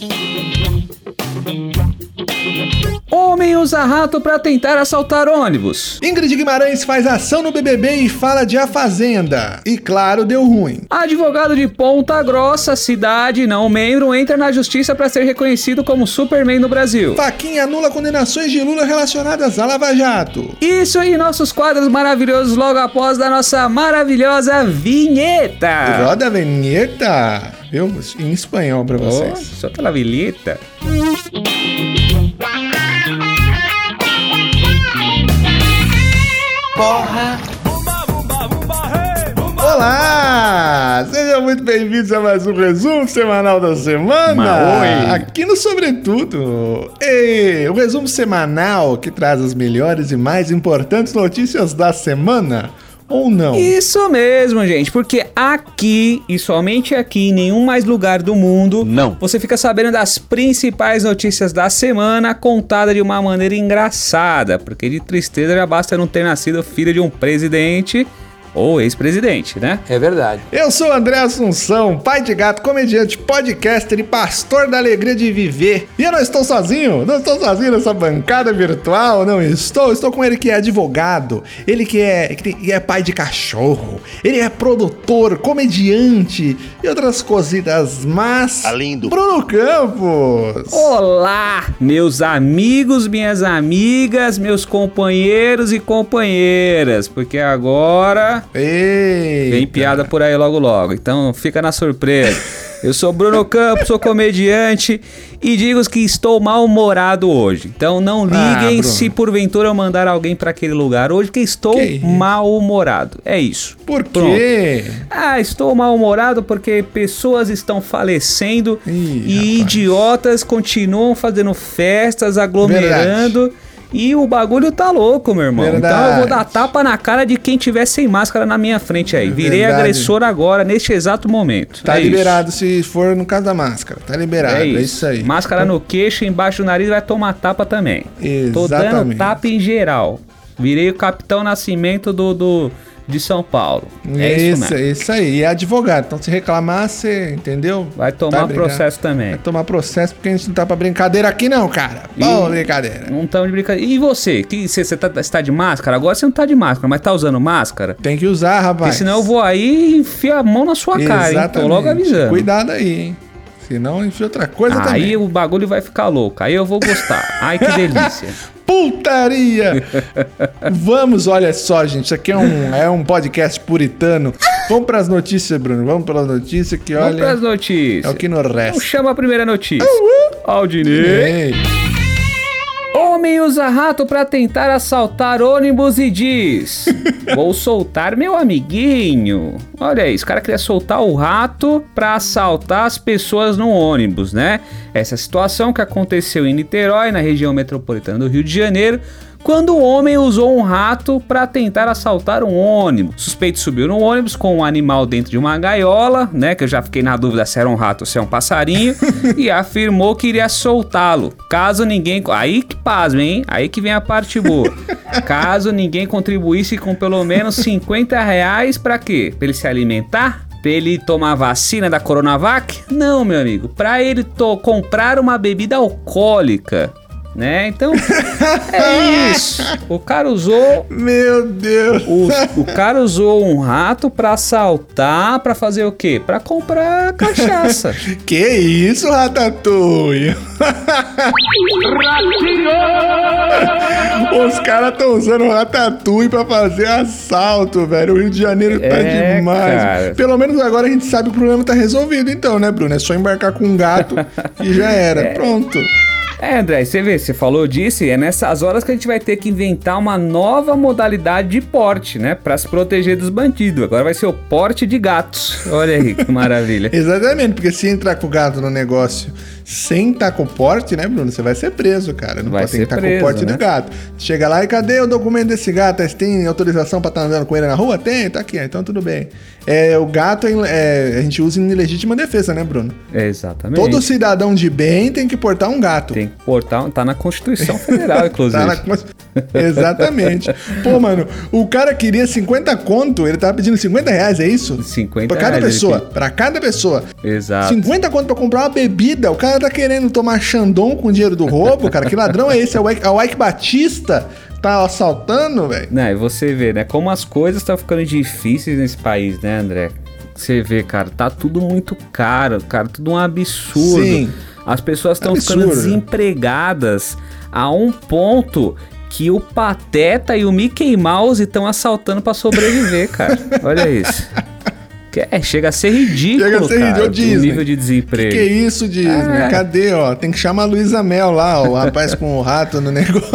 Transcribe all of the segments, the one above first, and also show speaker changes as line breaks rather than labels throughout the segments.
Thank you. Homem usa rato para tentar assaltar ônibus.
Ingrid Guimarães faz ação no BBB e fala de A Fazenda. E claro, deu ruim.
Advogado de Ponta Grossa, cidade não membro, entra na justiça para ser reconhecido como Superman no Brasil.
Faquinha anula condenações de Lula relacionadas a Lava Jato.
Isso e nossos quadros maravilhosos logo após da nossa maravilhosa vinheta.
Roda a vinheta. Viu? Em espanhol pra vocês.
Oh, só pela vinheta.
Porra! Olá! Sejam muito bem-vindos a mais um resumo semanal da semana.
oi.
Aqui no Sobretudo. Ei, o resumo semanal que traz as melhores e mais importantes notícias da semana. Ou não?
Isso mesmo, gente, porque aqui e somente aqui, em nenhum mais lugar do mundo,
Não.
você fica sabendo das principais notícias da semana contada de uma maneira engraçada, porque de tristeza já basta não ter nascido filho de um presidente ou ex-presidente, né?
É verdade.
Eu sou o André Assunção, pai de gato, comediante, podcaster e pastor da alegria de viver. E eu não estou sozinho, não estou sozinho nessa bancada virtual, não estou. Estou com ele que é advogado, ele que é, que é pai de cachorro, ele é produtor, comediante e outras cositas, mas.
Tá lindo.
Bruno Campos!
Olá, meus amigos, minhas amigas, meus companheiros e companheiras, porque agora
Ei!
Vem piada por aí logo logo, então fica na surpresa. Eu sou Bruno Campos, sou comediante e digo que estou mal-humorado hoje. Então não liguem
Ah,
se porventura eu mandar alguém para aquele lugar hoje, que estou mal-humorado. É isso.
Por
Pronto.
quê?
Ah, estou mal-humorado porque pessoas estão falecendo
Ih,
e
rapaz.
idiotas continuam fazendo festas, aglomerando. E o bagulho tá louco, meu irmão. Então eu vou
Verdade.
dar tapa na cara de quem tiver sem máscara na minha frente aí. Virei
Verdade.
agressor agora, neste exato momento.
Tá
É isso.
liberado se for no caso da máscara. Tá liberado,
É
é
isso.
isso, aí.
Máscara no queixo, embaixo do nariz, vai tomar tapa também. Tô dando
Exatamente.
tapa em geral. Virei o capitão nascimento do, do, de São Paulo. É isso,
isso,
mesmo.
isso aí. E é advogado. Então, se reclamar, você entendeu?
Vai tomar
Tá brincando.
processo também.
Vai tomar processo porque a gente não tá pra brincadeira aqui, não, cara. Boa brincadeira.
Não tão de brincadeira. E você? Que você, você tá, você tá de máscara? Agora você não tá de máscara, mas tá usando máscara?
Tem que usar, rapaz.
Porque senão eu vou aí e enfio a mão na sua cara, hein? Tô logo avisando.
Cuidado aí, hein? Senão enfia outra coisa
Aí
também.
o bagulho vai ficar louco. Aí eu vou gostar. Ai, que delícia.
Putaria! Vamos, olha só, gente. Isso aqui é um, é um podcast puritano. Vamos pras notícias, Bruno. Vamos pras notícias que,
Vamos
olha,
pras notícias.
é o que nos
Então
resta.
chama a primeira notícia. Aldinei.
Ei.
Homem usa rato pra tentar assaltar ônibus e diz: Vou soltar meu amiguinho. Olha isso, o cara queria soltar o rato pra assaltar as pessoas no ônibus, né? Essa situação que aconteceu em Niterói, na região metropolitana do Rio de Janeiro. Quando o homem usou um rato para tentar assaltar um ônibus. O suspeito subiu no ônibus com um animal dentro de uma gaiola, né? Que eu já fiquei na dúvida se era um rato ou se é um passarinho. e afirmou que iria soltá-lo. Caso ninguém. Aí que pasme, hein? Aí que vem a parte boa. Caso ninguém contribuísse com pelo menos 50 reais pra quê? Pra ele se alimentar? Pra ele tomar vacina da Coronavac? Não, meu amigo. Pra ele comprar uma bebida alcoólica. Né? Então, é isso. O cara usou
Meu Deus.
o, o cara usou um rato pra assaltar, pra fazer o quê? Pra comprar cachaça.
Que isso, Ratatouille? Os caras estão usando o Ratatouille pra fazer assalto, velho. O Rio de Janeiro tá
É,
demais.
cara.
Pelo menos agora a gente sabe que o problema tá resolvido, então, né, Bruno? É só embarcar com um gato e já era. Pronto.
É, André, você vê, você falou disso, é nessas horas que a gente vai ter que inventar uma nova modalidade de porte, né? Pra se proteger dos bandidos. Agora vai ser o porte de gatos. Olha aí que maravilha.
Exatamente, porque se entrar com o gato no negócio sem estar com porte, né, Bruno? Você vai ser preso, cara. Não
Vai
pode
ser
estar com
preso,
o porte
né?
do gato. Chega lá e cadê o documento desse gato? Você tem autorização pra estar andando com ele na rua? Tem, tá aqui, então tudo bem. É, o gato é, a gente usa em legítima defesa, né, Bruno?
É, exatamente.
Todo cidadão de bem tem que portar um gato.
Tem que portar, tá na Constituição Federal, inclusive.
Tá na- Exatamente. Pô, mano, o cara queria 50 conto, ele tava pedindo 50 reais, é isso?
50
Pra cada
reais,
pessoa.
ele
Pra cada pessoa.
Exato.
50 conto pra comprar uma bebida. O cara tá querendo tomar Xandão com o dinheiro do roubo, cara. Que ladrão é esse? É o Ike, é o Ike Batista? Tá assaltando, velho?
Né, e você vê, né, como as coisas estão ficando difíceis nesse país, né, André? Você vê, cara, tá tudo muito caro, cara, tudo um absurdo.
Sim.
As pessoas estão ficando desempregadas a um ponto que o Pateta e o Mickey Mouse estão assaltando pra sobreviver, cara. Olha isso. Que é, chega a ser ridículo,
Chega a ser
cara,
ridículo,
o
Disney.
nível de desemprego.
Que isso, Disney?
É.
Cadê, ó? Tem que chamar a Luísa Mel lá, ó, o rapaz com o rato no negócio.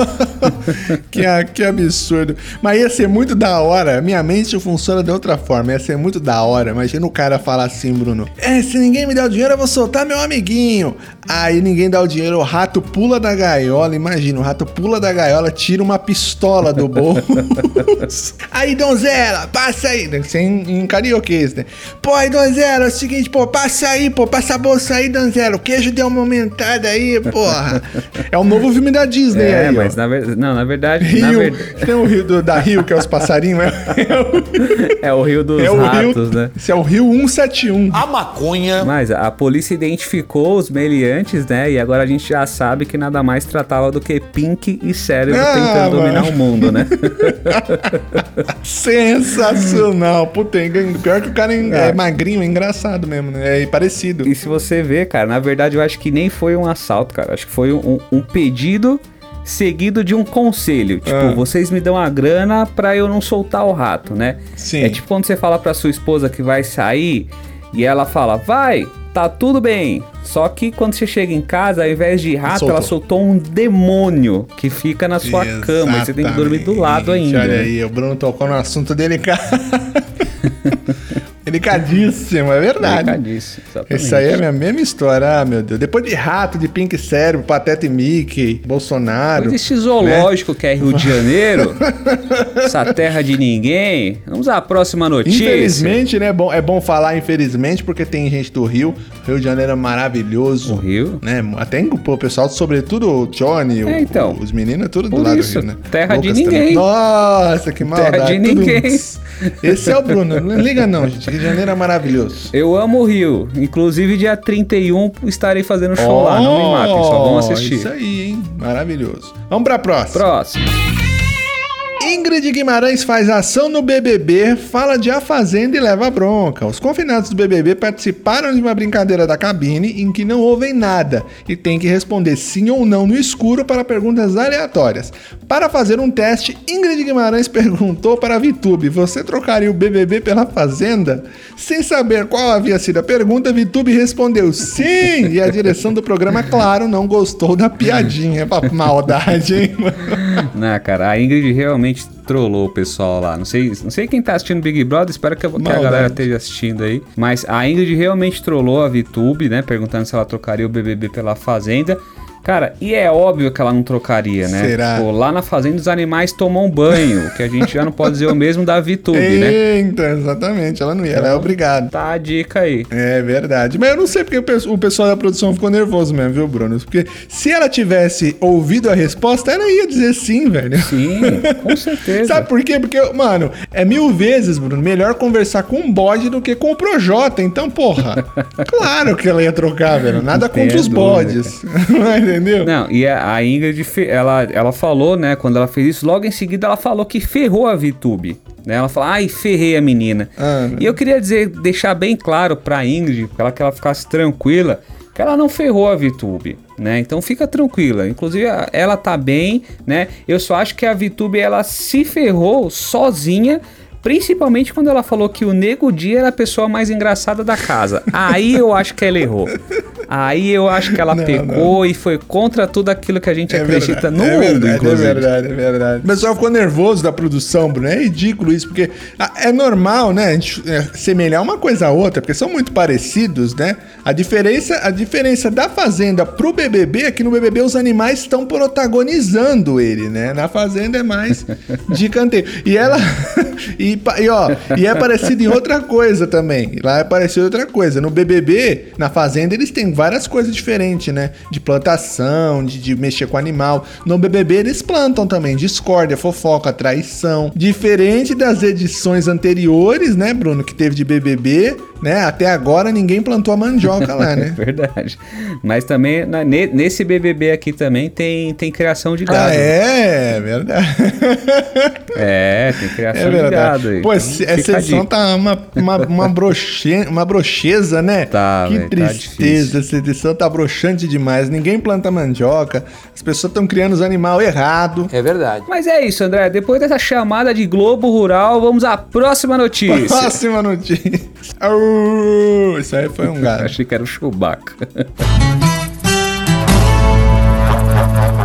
que, que absurdo. Mas ia ser muito da hora. Minha mente funciona de outra forma. Ia ser muito da hora. Imagina o cara falar assim, Bruno. É, se ninguém me der o dinheiro, eu vou soltar meu amiguinho. Aí ninguém dá o dinheiro, o rato pula da gaiola. Imagina, o rato pula da gaiola, tira uma pistola do bolso. aí, donzela, passa aí. Tem que ser em, em carioquês, né? Pô, aí, donzela, é o seguinte, pô, passa aí, pô, passa a bolsa aí, donzela. O queijo deu uma aumentada aí, porra. É o novo filme da Disney
É,
aí,
mas
ó.
na verdade. Não, na verdade. na
Rio,
ver-
tem o rio do- da Rio, que é os passarinhos, é, o-
É o rio dos
é o
ratos,
rio.
né?
Esse é o Rio 171.
A maconha
Mas a polícia identificou os meliantes, né? E agora a gente já sabe que nada mais tratava do que Pink e cérebro
Ah,
tentando dominar
mano.
o mundo, né?
Sensacional. Puta, pior que o cara é,
É.
magrinho, é engraçado mesmo, né? É parecido.
e se você vê, cara, na verdade eu acho que nem foi um assalto, cara. Acho que foi um, um pedido seguido de um conselho. Tipo,
Ah.
vocês me dão a grana pra eu não soltar o rato, né?
Sim.
É tipo quando você fala pra sua esposa que vai sair e ela fala, vai, tá tudo bem. Só que quando você chega em casa, ao invés de rato,
Soltou.
ela soltou um demônio que fica na sua cama. E você tem que dormir do lado
Exatamente.
ainda.
Olha aí, o Bruno tocou num assunto delicado. Delicadíssimo, é verdade.
Delicadíssimo, exatamente.
Isso aí é a minha mesma história, ah, meu Deus. Depois de rato, de Pink Cérebro, Pateta e Mickey, Bolsonaro.
Mas esse zoológico que é Rio de Janeiro, essa terra de ninguém. Vamos à próxima notícia.
Infelizmente, né? É bom, é bom falar infelizmente, porque tem gente do Rio. Rio de Janeiro é maravilhoso.
O Rio?
Né? Até o pessoal, sobretudo o Johnny, o-
É, então.
os meninos, é tudo do lado
isso,
do Rio, né?
terra de
também.
ninguém.
Nossa, que maldade.
de
tudo-
ninguém.
Esse é o Bruno. Não liga não, gente. De Janeiro é maravilhoso.
Eu amo o Rio. Inclusive, dia 31 estarei fazendo show lá. Não me matem, só vão assistir.
Isso aí, hein? Maravilhoso. Vamos pra próxima.
Próximo.
Ingrid Guimarães faz ação no BBB, fala de A Fazenda e leva bronca. Os confinados do BBB participaram de uma brincadeira da cabine em que não ouvem nada e têm que responder sim ou não no escuro para perguntas aleatórias. Para fazer um teste, Ingrid Guimarães perguntou para a Vitube: Você trocaria o BBB pela Fazenda? Sem saber qual havia sido a pergunta, Vitube respondeu sim! E a direção do programa, claro, não gostou da piadinha. Maldade, hein, mano?
Não, cara, a Ingrid realmente trollou o pessoal lá. Não sei, não sei quem tá assistindo Big Brother, espero que, a- que a galera esteja assistindo aí. Mas a Ingrid realmente trollou a VTube, né? Perguntando se ela trocaria o BBB pela Fazenda. Cara, e é óbvio que ela não trocaria, né?
Será?
Pô, lá na Fazenda os animais tomam banho, que a gente já não pode dizer o mesmo da VTube, né?
Eita, exatamente, ela não ia, ela é obrigada.
Tá a dica aí.
É verdade. Mas eu não sei porque o pe- o pessoal da produção ficou nervoso mesmo, viu, Bruno? Porque se ela tivesse ouvido a resposta, ela ia dizer sim, velho.
Sim, com certeza.
Sabe por quê? Porque, mano, é mil vezes, Bruno, melhor conversar com um bode do que com o Projota. Então, porra, claro que ela ia trocar, velho. Nada
Tem
contra os
dúvida,
bodes. Entendeu?
Não, e a, a Ingrid, ela, ela falou, né, quando ela fez isso, logo em seguida ela falou que ferrou a VTube. Né? Ela falou, ai, ferrei a menina.
Ah,
e eu queria dizer, deixar bem claro pra Ingrid, pra ela que ela ficasse tranquila, que ela não ferrou a VTube, né? Então fica tranquila. Inclusive, ela tá bem, né? Eu só acho que a VTube, ela se ferrou sozinha, principalmente quando ela falou que o Nego Dia era a pessoa mais engraçada da casa. Aí eu acho que ela errou. Aí eu acho que ela
Não,
pecou e foi contra tudo aquilo que a gente acredita
verdade,
no
é
mundo,
verdade,
inclusive.
É verdade, é verdade. O pessoal ficou nervoso da produção, Bruno. É ridículo isso, porque ah, é normal, né? A gente é, semelhar uma coisa a outra, porque são muito parecidos, né? A diferença, a diferença da Fazenda pro BBB é que no BBB os animais estão protagonizando ele, né? Na Fazenda é mais de canteiro. E ela. e, E, e, ó, e é parecido em outra coisa também. Lá é parecido em outra coisa. No BBB, na Fazenda, eles têm várias coisas diferentes, né? De plantação, de, de mexer com animal. No BBB, eles plantam também discórdia, fofoca, traição. Diferente das edições anteriores, né, Bruno, que teve de BBB, né? Até agora ninguém plantou a mandioca lá, né?
Verdade. Mas também, na- ne- nesse BBB aqui também tem, tem criação de gado.
Ah, é, verdade.
É, tem
É
criação de gado aí.
Pô,
Então,
essa edição tá uma, uma, uma, broche, uma brocheza, né?
Tá,
que
velho, tá
tristeza. essa edição tá broxante demais. Ninguém planta mandioca. As pessoas estão criando os animais errado.
É verdade.
Mas é isso, André. Depois dessa chamada de Globo Rural, vamos à próxima notícia.
Próxima notícia. Isso aí foi um gato.
Achei que era o Chewbacca.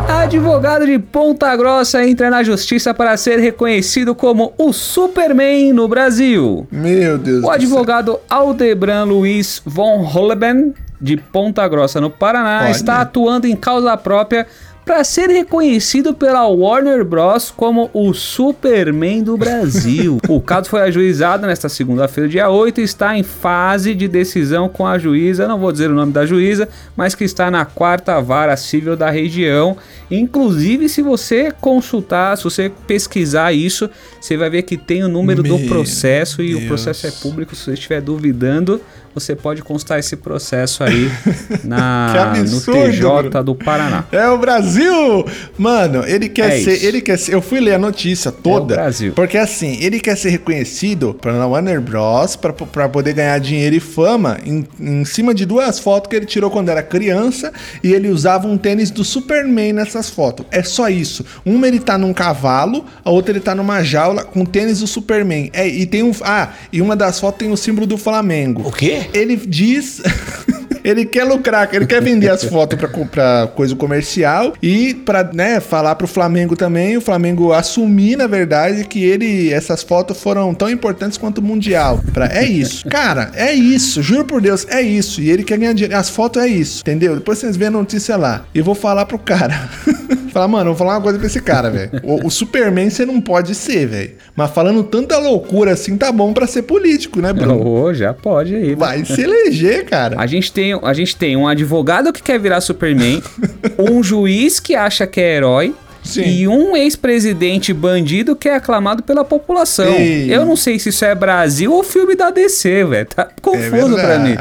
Advogado de Ponta Grossa entra na justiça para ser reconhecido como o Superman no Brasil.
Meu Deus
O
do céu.
advogado Aldebran Luiz von Holleben, de Ponta Grossa, no Paraná,
Olha.
está atuando em causa própria para ser reconhecido pela Warner Bros. como o Superman do Brasil. o caso foi ajuizado nesta segunda-feira, dia 8, e está em fase de decisão com a juíza, não vou dizer o nome da juíza, mas que está na quarta vara civil da região. Inclusive, se você consultar, se você pesquisar isso, você vai ver que tem o número do
Meu
processo e o
Deus.
processo é público. Se você estiver duvidando, você pode constar esse processo aí na, no TJ do Paraná.
É o Brasil! Mano, ele quer
É
ser.
isso.
Ele quer ser. Eu fui ler a notícia toda.
É o Brasil.
Porque assim, ele quer ser reconhecido pela Warner Bros. pra, pra poder ganhar dinheiro e fama em, em cima de duas fotos que ele tirou quando era criança e ele usava um tênis do Superman nessas fotos. É só isso. Uma ele tá num cavalo, a outra ele tá numa jaula com tênis do Superman. É, e tem um. Ah, e uma das fotos tem o símbolo do Flamengo.
O quê?
Ele diz. Ele quer lucrar, ele quer vender as fotos pra comprar coisa comercial e pra, né, falar pro Flamengo também, o Flamengo assumir, na verdade, que ele essas fotos foram tão importantes quanto o Mundial. Pra, é isso. Cara, é isso, juro por Deus, é isso. E ele quer ganhar dinheiro. As fotos é isso, entendeu? Depois vocês veem a notícia lá. E vou falar pro cara. falar, mano, eu vou falar uma coisa pra esse cara, velho. O, o Superman você não pode ser, velho. Mas falando tanta loucura assim, tá bom pra ser político, né, Bruno?
Ô, já pode aí.
Vai se eleger, cara.
A gente, tem, a gente tem um advogado que quer virar Superman, um juiz que acha que é herói.
Sim.
E um ex-presidente bandido que é aclamado pela população.
Ei.
Eu não sei se isso é Brasil ou filme da DC, velho. Tá confuso pra
verdade.
mim.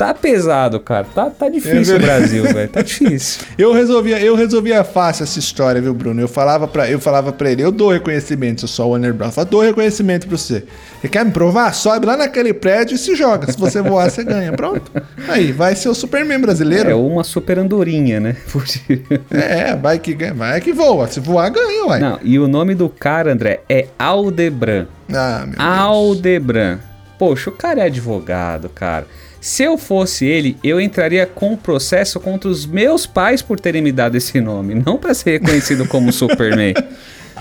Tá pesado, cara. Tá, tá difícil
É
o. Brasil, velho. Tá difícil.
Eu resolvia, eu resolvia fácil essa história, viu, Bruno? Eu falava para, eu falava para ele, eu dou reconhecimento, eu sou o Warner Bros. Eu falava, dou reconhecimento pra você. Você quer me provar? Sobe lá naquele prédio e se joga. Se você voar, você ganha. Pronto. Aí, vai ser o Superman
É
brasileiro.
uma super andorinha, né?
É, vai que ganha, vai que voa. Se voar, ganha, uai.
Não, e o nome do cara, André, é Aldebran.
Ah, meu Deus.
Aldebran. Poxa, o cara é advogado, cara. Se eu fosse ele, eu entraria com um processo contra os meus pais por terem me dado esse nome, não pra ser reconhecido como Superman.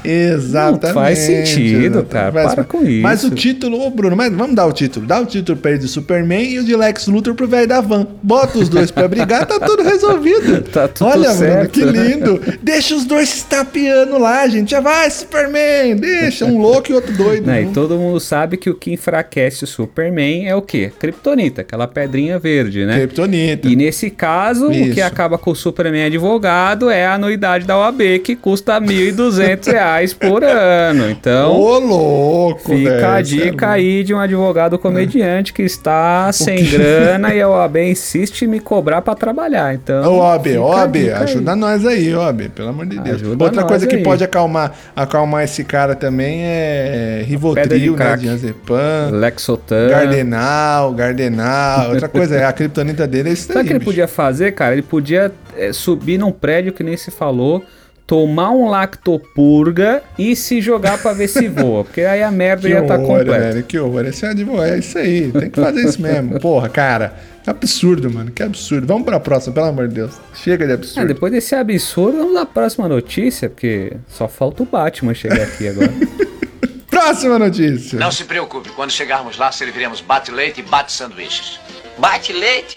Exatamente.
Não faz sentido, cara.
Mas-
Para com
Mas
isso.
o título, ô Bruno, mas vamos dar o título. Dá o título pra ele de Superman e o de Lex Luthor pro velho da van. Bota os dois pra brigar, tá tudo resolvido.
Tá tudo
Olha, Bruno,
certo.
que lindo. Deixa os dois se tapeando lá, gente. Já vai, Superman. Deixa um louco e outro doido.
né? E todo mundo sabe que o que enfraquece o Superman é o quê? Kryptonita, aquela pedrinha verde, né?
Kryptonita.
E nesse caso, o que
Isso.
acaba com o Superman advogado é a anuidade da OAB, que custa 1.200 reais por ano. Então,
Ô, louco,
fica
velho.
a
é
dica
louco.
aí de um advogado comediante que está sem
que-
grana e a OAB insiste em me cobrar para trabalhar. Então,
Ô, OAB, OAB,
dica aí.
ajuda nós aí, OAB, pelo amor de Deus.
Ajuda
Outra coisa que
aí.
pode acalmar, acalmar esse cara também é Rivotril, né? Diazepam.
Lexotan.
Gardenal, Gardenal. Outra coisa, é a criptonita dele é isso
Sabe o que ele
bicho.
podia fazer, cara? Ele podia é, subir num prédio que nem se falou, tomar um lactopurga e se jogar pra ver se voa. Porque aí a merda
Que
ia estar
horror,
completa.
velho, que horror. Esse é advogado, é isso aí. Tem que fazer isso mesmo. Porra, cara. Que absurdo, mano. Que absurdo. Vamos pra próxima, pelo amor de Deus. Chega de
Ah,
absurdo.
depois desse absurdo, vamos à próxima notícia, porque só falta o Batman chegar aqui agora.
Próxima notícia.
Não se preocupe, quando chegarmos lá serviremos bate-leite e bate-sanduíches.
Bate leite.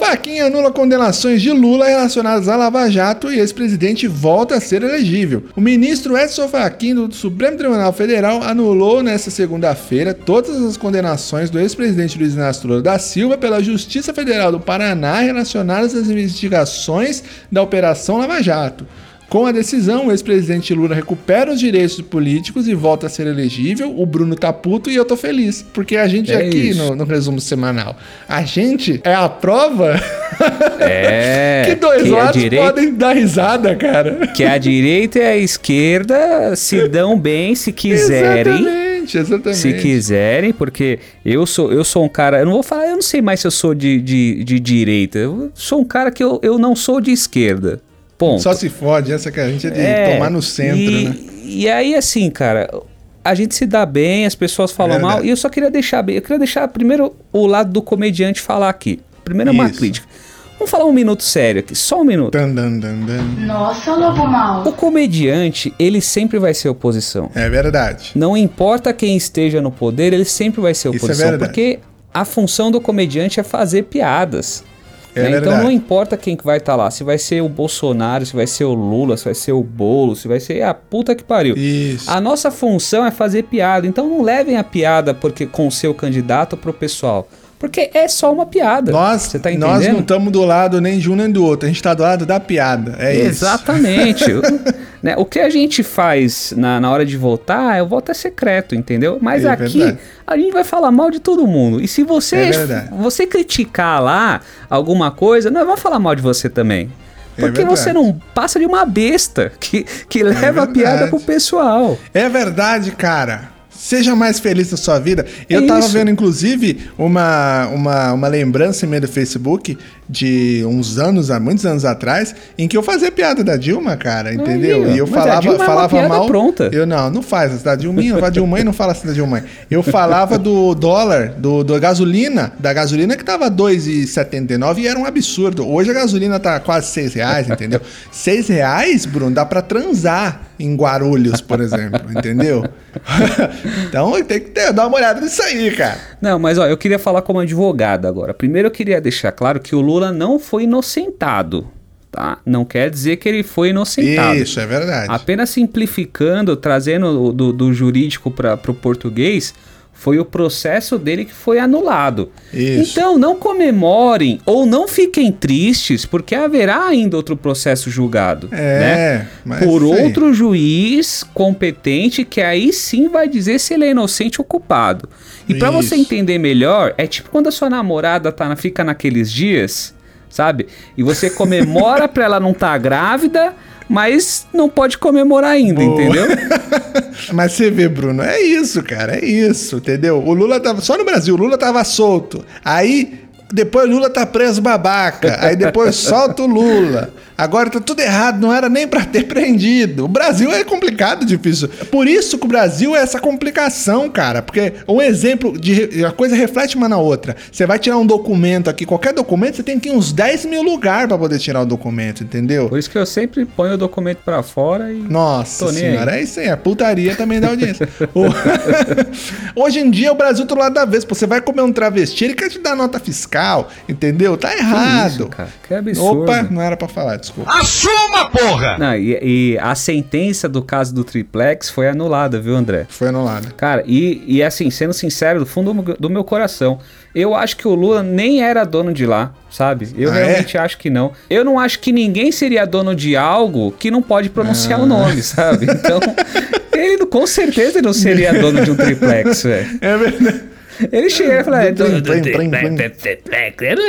Faquinha anula condenações de Lula relacionadas a Lava Jato e ex-presidente volta a ser elegível. O ministro Edson Fachin do Supremo Tribunal Federal anulou nesta segunda-feira todas as condenações do ex-presidente Luiz Inácio Lula da Silva pela Justiça Federal do Paraná relacionadas às investigações da Operação Lava Jato. Com a decisão, o ex-presidente Lula recupera os direitos políticos e volta a ser elegível. O Bruno tá puto e eu tô feliz. Porque a gente
É
aqui no, no resumo semanal, a gente é a prova
É.
que dois
que
lados
direita-
podem dar risada, cara.
Que a direita e a esquerda se dão bem se quiserem.
Exatamente, exatamente.
Se quiserem, porque eu sou, eu sou um cara. Eu não vou falar, eu não sei mais se eu sou de, de, de direita. Eu sou um cara que eu, eu não sou de esquerda. Ponto.
Só se fode, essa que a gente é de
É,
tomar no centro,
e,
né?
E aí, assim, cara, a gente se dá bem, as pessoas falam
Verdade.
mal, e eu só queria deixar bem. Eu queria deixar primeiro o lado do comediante falar aqui. Primeiro é uma
Isso.
crítica. Vamos falar um minuto sério aqui, só um minuto.
Dan, dan, dan.
Nossa, lobo mal.
O comediante, ele sempre vai ser oposição.
É verdade.
Não importa quem esteja no poder, ele sempre vai ser
Isso é
oposição.
verdade.
porque a função do comediante é fazer piadas.
É
né? Então não importa quem que vai estar lá, se vai ser o Bolsonaro, se vai ser o Lula, se vai ser o Bolo, se vai ser a puta que pariu.
Isso.
A nossa função é fazer piada, então não levem a piada porque com o seu candidato pro pessoal. Porque é só uma piada.
Nós,
Você tá
nós não estamos do lado nem de um nem do outro. A gente tá do lado da piada. É isso.
Exatamente. O- né, o que a gente faz na, na hora de votar, é o voto é secreto, entendeu? Mas
É
aqui
verdade.
a gente vai falar mal de todo mundo. E se você,
É
você criticar lá alguma coisa, nós vamos falar mal de você também.
É
Porque
verdade.
você não passa de uma besta que, que leva a piada pro pessoal.
É verdade, cara. Seja mais feliz na sua vida. Eu
É
tava
isso.
vendo, inclusive, uma, uma, uma lembrança minha do Facebook de uns anos, há muitos anos atrás, em que eu fazia piada da Dilma, cara, entendeu?
ó.
e eu falava,
é
falava
piada
mal.
pronta.
Eu não, não faz essa da Dilminha, fala Dilma e não fala assim da Dilma. Eu falava do dólar, do, do gasolina, da gasolina que tava 2,79 e era um absurdo. Hoje a gasolina tá quase 6 reais, entendeu? 6 reais, Bruno, dá pra transar em Guarulhos, por exemplo, entendeu? então tem que ter, dar uma olhada nisso aí, cara.
Não, mas ó, eu queria falar como advogado agora. Primeiro eu queria deixar claro que o Lula não foi inocentado, tá? Não quer dizer que ele foi inocentado.
Isso, é verdade.
Apenas simplificando, trazendo do, do jurídico para o português, foi o processo dele que foi anulado.
Isso.
Então não comemorem ou não fiquem tristes, porque haverá ainda outro processo julgado.
É,
né?
mas
Por
aí.
outro juiz competente que aí sim vai dizer se ele é inocente ou culpado. E para você entender melhor, é tipo quando a sua namorada tá, fica naqueles dias, sabe? E você comemora pra ela não estar grávida, mas não pode comemorar ainda,
Boa.
entendeu?
Mas você vê, Bruno, é isso, cara, é isso, entendeu? O Lula tava. Só no Brasil, o Lula tava solto. Aí. Depois o Lula tá preso babaca. Aí depois solta o Lula. Agora tá tudo errado, não era nem pra ter prendido. O Brasil é complicado, difícil. Por isso que o Brasil é essa complicação, cara. Porque um exemplo de. A coisa reflete uma na outra. Você vai tirar um documento aqui, qualquer documento, você tem que ir uns 10 mil lugares pra poder tirar o documento, entendeu?
Por isso que eu sempre ponho o documento pra fora e.
Nossa
Tô
senhora, é isso aí. A putaria também dá audiência. Hoje em dia o Brasil do lado da vez. Você vai comer um travesti, ele quer te dar nota fiscal, entendeu? Tá errado.
isso, cara? Que absurdo.
Opa, não era pra falar, desculpa.
Assuma, porra!
Não, e, e a sentença do caso do triplex foi anulada, viu, André?
Foi anulado.
Cara, e, e assim, sendo sincero, do fundo do meu- coração, eu acho que o Lula nem era dono de lá, sabe? Eu
Ah, é?
realmente acho que não. Eu não acho que ninguém seria dono de algo que não pode pronunciar
Ah.
o nome, sabe? Então, ele com certeza não seria dono de um triplex, velho.
É verdade.
Ele chega e fala, é. Ele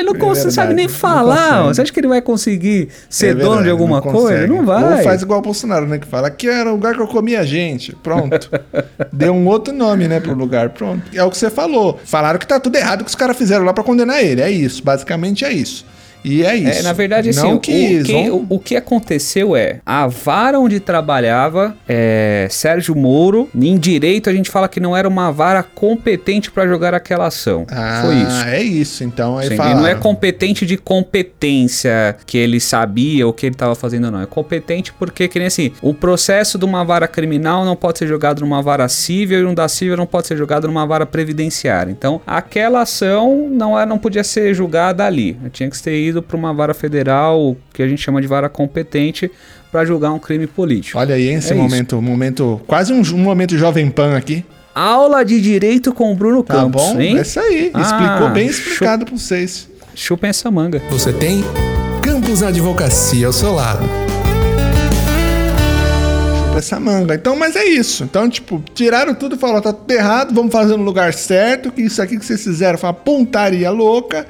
não cons-
verdade,
sabe nem falar.
consegue.
Você acha que ele vai conseguir ser
É
dono de alguma coisa?
consegue.
Não vai.
Ou faz igual o Bolsonaro, né? Que fala que era o lugar que eu comia gente. Pronto. Deu um outro nome, né, pro lugar. Pronto. É o que você falou. Falaram que tá tudo errado que os caras fizeram lá pra condenar ele. É isso. Basicamente é isso. E é isso.
É, na verdade, assim,
não
o,
que,
que,
vão-
o, o que aconteceu é, a vara onde trabalhava é, Sérgio Moro, em direito a gente fala que não era uma vara competente pra jogar aquela ação.
Ah,
Foi isso.
é isso. Então aí
Sim,
fala.
não é competente de competência que ele sabia o que ele estava fazendo, não. É competente porque, que nem assim, o processo de uma vara criminal não pode ser jogado numa vara civil e um da civil não pode ser jogado numa vara previdenciária. Então, aquela ação não, é, não podia ser julgada ali. Tinha que ter para uma vara federal, que a gente chama de vara competente, para julgar um crime político.
Olha aí, esse
É isso.
momento, momento, quase um, um momento jovem pan aqui.
Aula de direito com o Bruno
Tá
Campos,
bom?
hein?
É isso aí.
Ah,
Explicou bem explicado pra vocês.
Chupem essa manga.
Você tem Campos Advocacia ao seu lado. Chupa essa manga. Então, mas é isso. Então, tipo, tiraram tudo e falaram, tá tudo errado, vamos fazer no lugar certo, que isso aqui que vocês fizeram foi uma pontaria louca.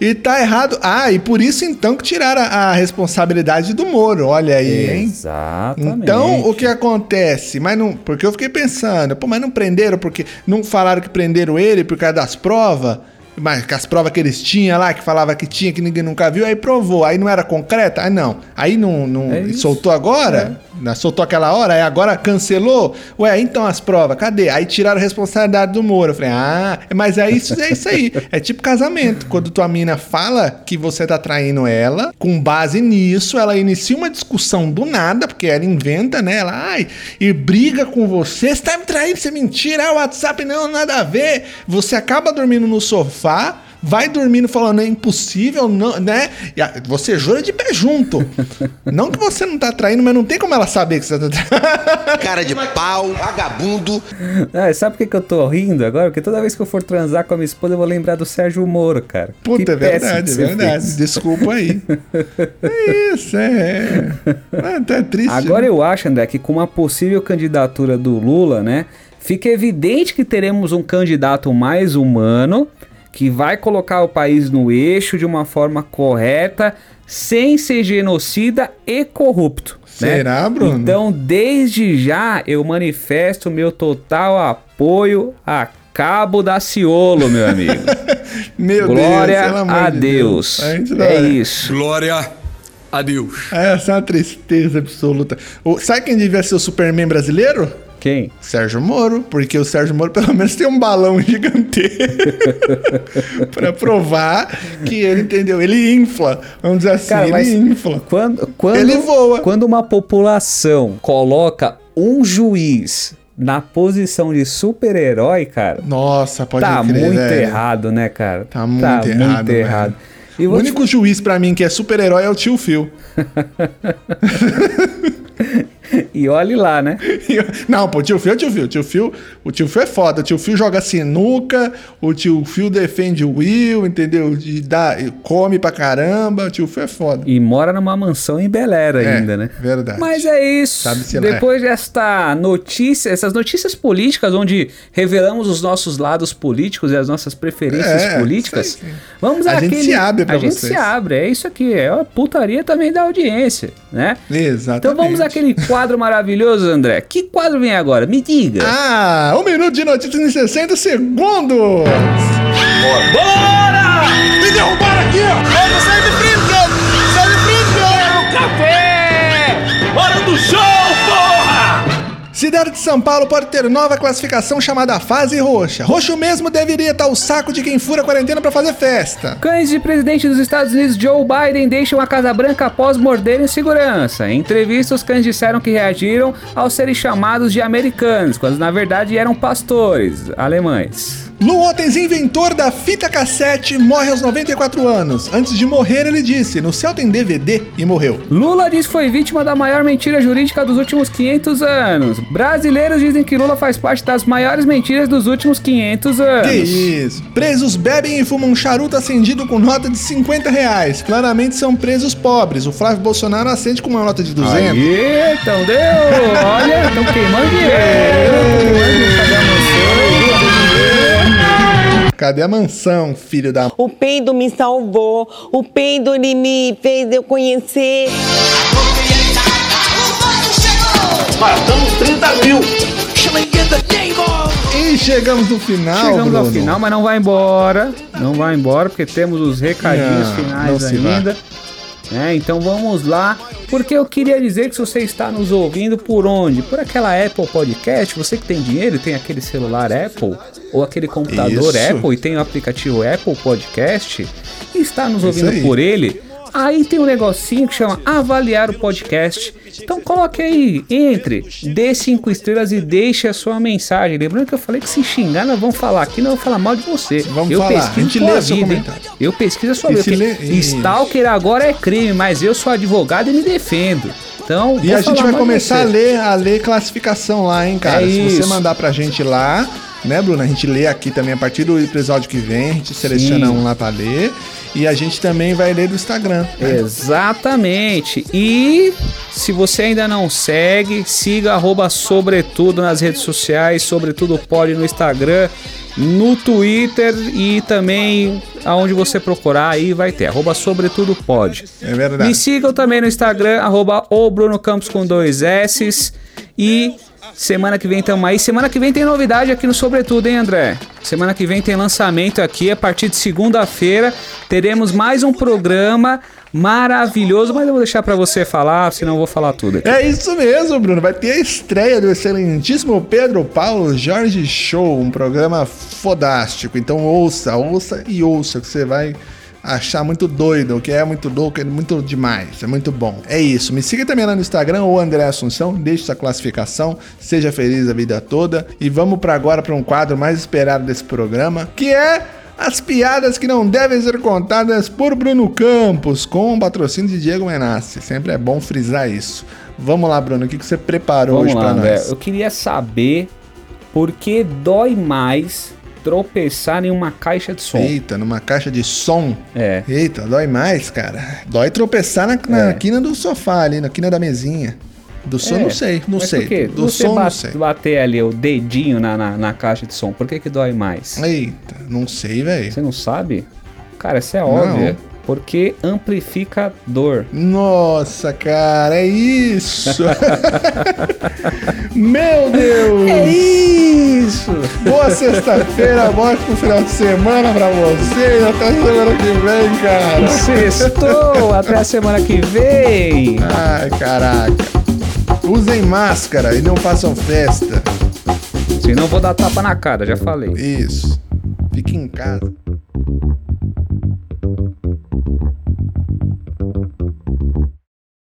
E tá errado. Ah, e por isso então que tiraram a, a responsabilidade do Moro. Olha aí, hein?
Exatamente.
Então, o que acontece? Mas não, porque eu fiquei pensando, pô, mas não prenderam porque não falaram que prenderam ele por causa das provas, mas que as provas que eles tinham lá, que falava que tinha, que ninguém nunca viu, aí provou, aí não era concreta? Aí não. Aí não, não
É
soltou agora? Né, Soltou aquela hora, aí agora cancelou? Ué, então as provas, cadê? Aí tiraram a responsabilidade do Moro. Eu falei, ah, mas é isso, é isso aí. É tipo casamento. Quando tua mina fala que você tá traindo ela, com base nisso, ela inicia uma discussão do nada, porque ela inventa, né? Ela, ai, e briga com você, você tá me traindo, você é mentira, ah, o WhatsApp não, nada a ver. Você acaba dormindo no sofá. Vai dormindo falando, é impossível, não, né? E a- você jura de pé junto. não que você não tá traindo, mas não tem como ela saber que você tá traindo.
Cara de pau, vagabundo.
Ah, sabe por que, que eu tô rindo agora? Porque toda vez que eu for transar com a minha esposa, eu vou lembrar do Sérgio Moro, cara.
Puta,
Que
é verdade, é verdade.
fez.
Desculpa aí. É isso, é. é tá triste.
Agora
né?
eu acho, André, que com uma possível candidatura do Lula, né? Fica evidente que teremos um candidato mais humano que vai colocar o país no eixo de uma forma correta, sem ser genocida e corrupto. né?
Será, Bruno?
Então, desde já, eu manifesto meu total apoio a Cabo da Ciolo, meu amigo.
Meu
Glória
Deus,
a
de
Deus.
A gente
É isso.
Glória a Deus.
Essa é uma tristeza absoluta. O- sabe quem devia ser o Superman brasileiro?
Quem?
Sérgio Moro, porque o Sérgio Moro pelo menos tem um balão gigantesco pra provar que ele entendeu. Ele infla, vamos dizer assim,
Cara,
ele infla.
Quando, quando,
Ele voa.
Quando uma população coloca um juiz na posição de super-herói, cara,
Nossa, pode
tá
crer,
muito
velho.
errado, né, cara?
Tá muito errado,
muito errado.
O
vou te-
único juiz pra mim que é super-herói é o tio Phil.
E olhe lá, né?
Não, pô, tio Phil é tio Phil. O tio Phil, o tio Phil é foda. O tio Phil joga sinuca, o tio Phil defende o Will, entendeu? E dá, come pra caramba. O tio Phil é foda.
E mora numa mansão em Belera
É,
ainda, né?
verdade.
Mas é isso.
Lá.
Depois desta notícia, essas notícias políticas, onde revelamos os nossos lados políticos e as nossas preferências
É,
políticas, vamos
A gente se abre pra
A gente
vocês.
se abre, é isso aqui. É a putaria também da audiência, né?
Exatamente.
Então vamos àquele quadro maravilhoso, André. Que quadro vem agora? Me diga.
Ah, um minuto de notícias em 60 segundos.
Me derrubaram aqui, ó. Vamos sair de frente, Sai de frente,
Café!
Cidade de São Paulo pode ter nova classificação chamada fase roxa. Roxo mesmo deveria estar o saco de quem fura a quarentena pra fazer festa.
Cães de presidente dos Estados Unidos Joe Biden deixam a Casa Branca após morderem segurança. Em entrevista, os cães disseram que reagiram ao serem chamados de americanos, quando na verdade eram pastores alemães.
Lu Otens, inventor da fita cassete, morre aos 94 anos. Antes de morrer, ele disse: No céu tem DVD e morreu.
Lula diz que foi vítima da maior mentira jurídica dos últimos 500 anos. Brasileiros dizem que Lula faz parte das maiores mentiras dos últimos 500 anos.
Que isso? Presos bebem e fumam charuto acendido com nota de 50 reais. Claramente são presos pobres. O Flávio Bolsonaro acende com uma nota de 200.
Aí, então deu! Olha, estão queimando dinheiro! A mansão?
Cadê a mansão, filho da.
O peido me salvou, o peido ele me fez eu conhecer.
Matamos 30 mil!
E chegamos no final,
Chegamos
Bruno.
ao final, mas não vai embora. Não vai embora, porque temos os recadinhos
Não,
finais
não se vá.
É, então vamos lá. Porque eu queria dizer que se você está nos ouvindo por onde? Por aquela Apple Podcast, você que tem dinheiro e tem aquele celular Apple, ou aquele computador
Isso.
Apple e tem o aplicativo Apple Podcast, e está nos ouvindo por ele, aí tem um negocinho que chama avaliar o podcast. Então coloque aí, entre, dê cinco estrelas e deixe a sua mensagem. Lembrando que eu falei que se xingar, nós vamos falar aqui, não vamos falar mal de você.
Vamos
eu
falar, a gente lê
vida, hein?
comentário.
Eu pesquiso a sua vida.
lê-.
Stalker agora é crime, mas eu sou advogado e me defendo. Então,
E a gente vai começar a
você.
ler, a ler classificação lá, hein, cara?
É
Se você
isso.
mandar pra gente lá, né, Bruno? A gente lê aqui também a partir do episódio que vem, a gente seleciona
Sim.
um lá pra ler. E a gente também vai ler do Instagram. né?
Exatamente. E se você ainda não segue, siga arroba sobretudo nas redes sociais, sobretudo pode no Instagram, no Twitter e também aonde você procurar aí vai ter, arroba sobretudo pode.
É verdade.
Me sigam também no Instagram, arroba o Bruno Campos com dois S. E semana que vem tamo aí. Semana que vem tem novidade aqui no Sobretudo, hein, André? Semana que vem tem lançamento aqui. A partir de segunda-feira teremos mais um programa maravilhoso. Mas eu vou deixar pra você falar, senão eu vou falar tudo aqui.
É isso mesmo, Bruno. Vai ter a estreia do excelentíssimo Pedro Paulo Jorge Show, um programa fodástico. Então ouça, ouça e ouça, que você vai achar muito doido, o que é muito louco, é muito demais, é muito bom. É isso. Me siga também lá no Instagram, o André Assunção, deixe sua classificação, seja feliz a vida toda. E vamos para agora para um quadro mais esperado desse programa, que é as piadas que não devem ser contadas por Bruno Campos, com o patrocínio de Diego Menassi. Sempre é bom frisar isso. Vamos lá, Bruno, o que você preparou
Vamos
hoje
André.
nós?
Eu queria saber por que dói mais tropeçar em uma caixa de som.
Eita, numa caixa de som.
É.
Eita, dói mais, cara. Dói tropeçar na, na
É.
quina do sofá ali, na quina da mesinha. Do som,
É,
não sei, não sei.
Por quê?
Do
você
som, não
bate-
sei.
bater ali o dedinho na, na, na caixa de som, por que que dói mais?
Eita, não sei, velho.
Você não sabe? Cara, isso é óbvio. Porque amplifica dor.
Nossa, cara, é isso. Meu Deus.
É isso!
Boa sexta-feira, bom final de semana pra vocês. Até semana que vem, cara.
Sextou! Até a semana que vem!
Ai, caraca. Usem máscara e não façam festa.
Senão eu vou dar tapa na cara, já falei.
Isso. Fique em casa.